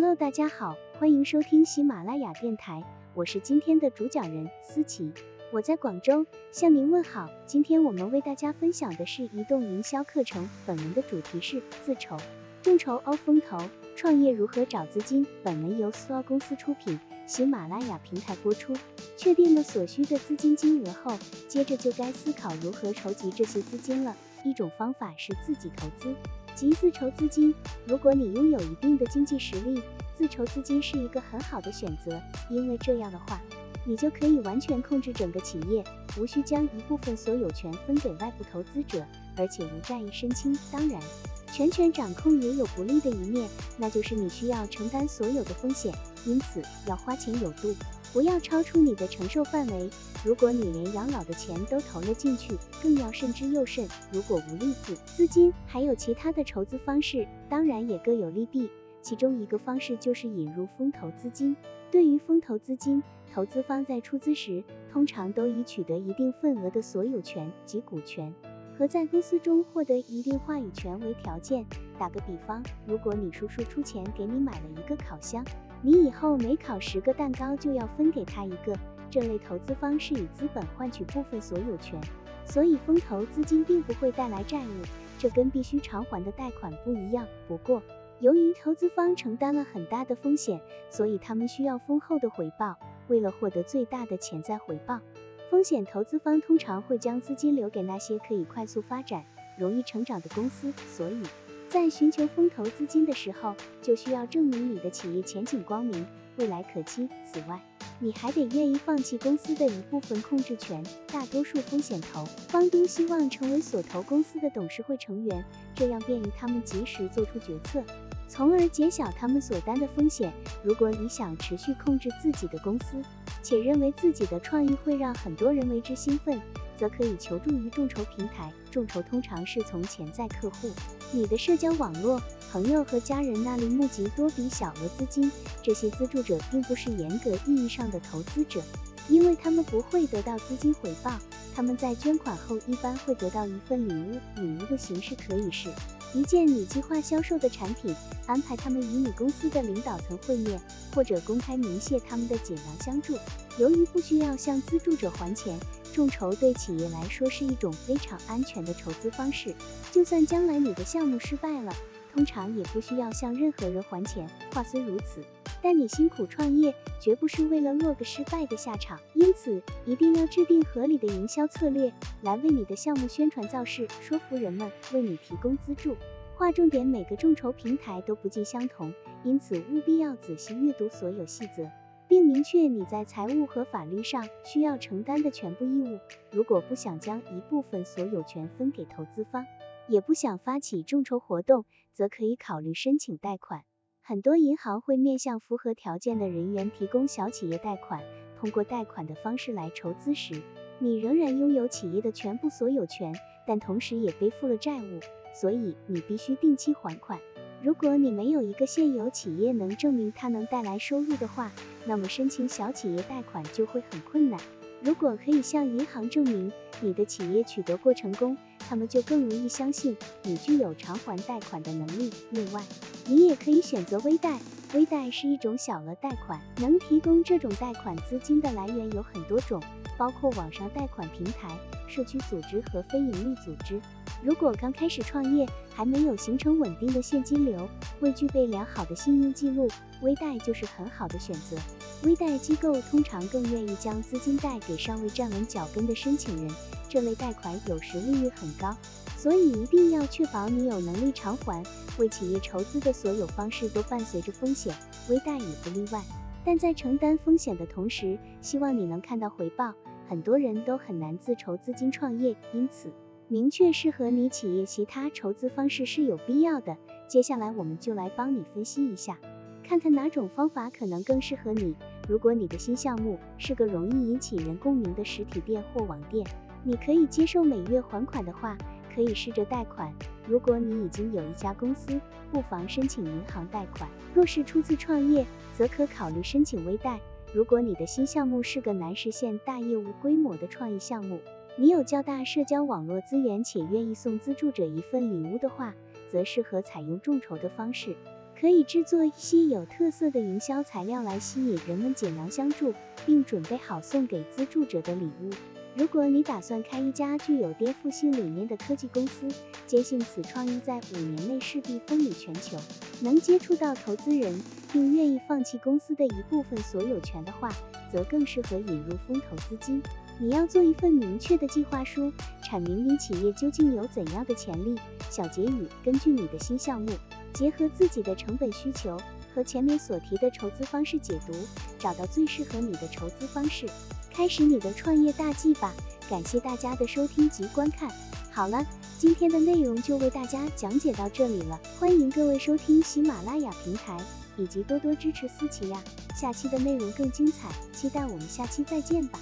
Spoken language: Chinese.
Hello，大家好，欢迎收听喜马拉雅电台，我是今天的主讲人思琪，我在广州向您问好。今天我们为大家分享的是移动营销课程，本文的主题是自筹、众筹、凹风投，创业如何找资金。本文由思奥公司出品，喜马拉雅平台播出。确定了所需的资金金额后，接着就该思考如何筹集这些资金了。一种方法是自己投资。即自筹资金，如果你拥有一定的经济实力，自筹资金是一个很好的选择，因为这样的话，你就可以完全控制整个企业，无需将一部分所有权分给外部投资者，而且无债一身轻。当然，全权掌控也有不利的一面，那就是你需要承担所有的风险，因此要花钱有度。不要超出你的承受范围。如果你连养老的钱都投了进去，更要慎之又慎。如果无利子资金，还有其他的筹资方式，当然也各有利弊。其中一个方式就是引入风投资金。对于风投资金，投资方在出资时，通常都以取得一定份额的所有权及股权，和在公司中获得一定话语权为条件。打个比方，如果你叔叔出钱给你买了一个烤箱。你以后每烤十个蛋糕就要分给他一个，这类投资方是以资本换取部分所有权，所以风投资金并不会带来债务，这跟必须偿还的贷款不一样。不过，由于投资方承担了很大的风险，所以他们需要丰厚的回报。为了获得最大的潜在回报，风险投资方通常会将资金留给那些可以快速发展、容易成长的公司，所以。在寻求风投资金的时候，就需要证明你的企业前景光明，未来可期。此外，你还得愿意放弃公司的一部分控制权。大多数风险投方都希望成为所投公司的董事会成员，这样便于他们及时做出决策，从而减小他们所担的风险。如果你想持续控制自己的公司，且认为自己的创意会让很多人为之兴奋，则可以求助于众筹平台。众筹通常是从潜在客户。你的社交网络、朋友和家人那里募集多笔小额资金，这些资助者并不是严格意义上的投资者，因为他们不会得到资金回报。他们在捐款后一般会得到一份礼物，礼物的形式可以是一件你计划销售的产品，安排他们与你公司的领导层会面，或者公开明谢他们的解囊相助。由于不需要向资助者还钱。众筹对企业来说是一种非常安全的筹资方式，就算将来你的项目失败了，通常也不需要向任何人还钱。话虽如此，但你辛苦创业绝不是为了落个失败的下场，因此一定要制定合理的营销策略，来为你的项目宣传造势，说服人们为你提供资助。划重点，每个众筹平台都不尽相同，因此务必要仔细阅读所有细则。并明确你在财务和法律上需要承担的全部义务。如果不想将一部分所有权分给投资方，也不想发起众筹活动，则可以考虑申请贷款。很多银行会面向符合条件的人员提供小企业贷款。通过贷款的方式来筹资时，你仍然拥有企业的全部所有权，但同时也背负了债务，所以你必须定期还款。如果你没有一个现有企业能证明它能带来收入的话，那么申请小企业贷款就会很困难。如果可以向银行证明你的企业取得过成功，他们就更容易相信你具有偿还贷款的能力。另外，你也可以选择微贷。微贷是一种小额贷款，能提供这种贷款资金的来源有很多种，包括网上贷款平台、社区组织和非营利组织。如果刚开始创业，还没有形成稳定的现金流，未具备良好的信用记录，微贷就是很好的选择。微贷机构通常更愿意将资金贷给尚未站稳脚跟的申请人，这类贷款有时利率很高，所以一定要确保你有能力偿还。为企业筹资的所有方式都伴随着风险，微贷也不例外。但在承担风险的同时，希望你能看到回报。很多人都很难自筹资金创业，因此。明确适合你企业其他筹资方式是有必要的。接下来我们就来帮你分析一下，看看哪种方法可能更适合你。如果你的新项目是个容易引起人共鸣的实体店或网店，你可以接受每月还款的话，可以试着贷款。如果你已经有一家公司，不妨申请银行贷款。若是初次创业，则可考虑申请微贷。如果你的新项目是个难实现大业务规模的创意项目，你有较大社交网络资源且愿意送资助者一份礼物的话，则适合采用众筹的方式。可以制作一些有特色的营销材料来吸引人们解囊相助，并准备好送给资助者的礼物。如果你打算开一家具有颠覆性理念的科技公司，坚信此创意在五年内势必风靡全球，能接触到投资人，并愿意放弃公司的一部分所有权的话，则更适合引入风投资金。你要做一份明确的计划书，阐明你企业究竟有怎样的潜力。小结语：根据你的新项目，结合自己的成本需求和前面所提的筹资方式解读，找到最适合你的筹资方式。开始你的创业大计吧！感谢大家的收听及观看。好了，今天的内容就为大家讲解到这里了，欢迎各位收听喜马拉雅平台，以及多多支持思琪呀。下期的内容更精彩，期待我们下期再见吧。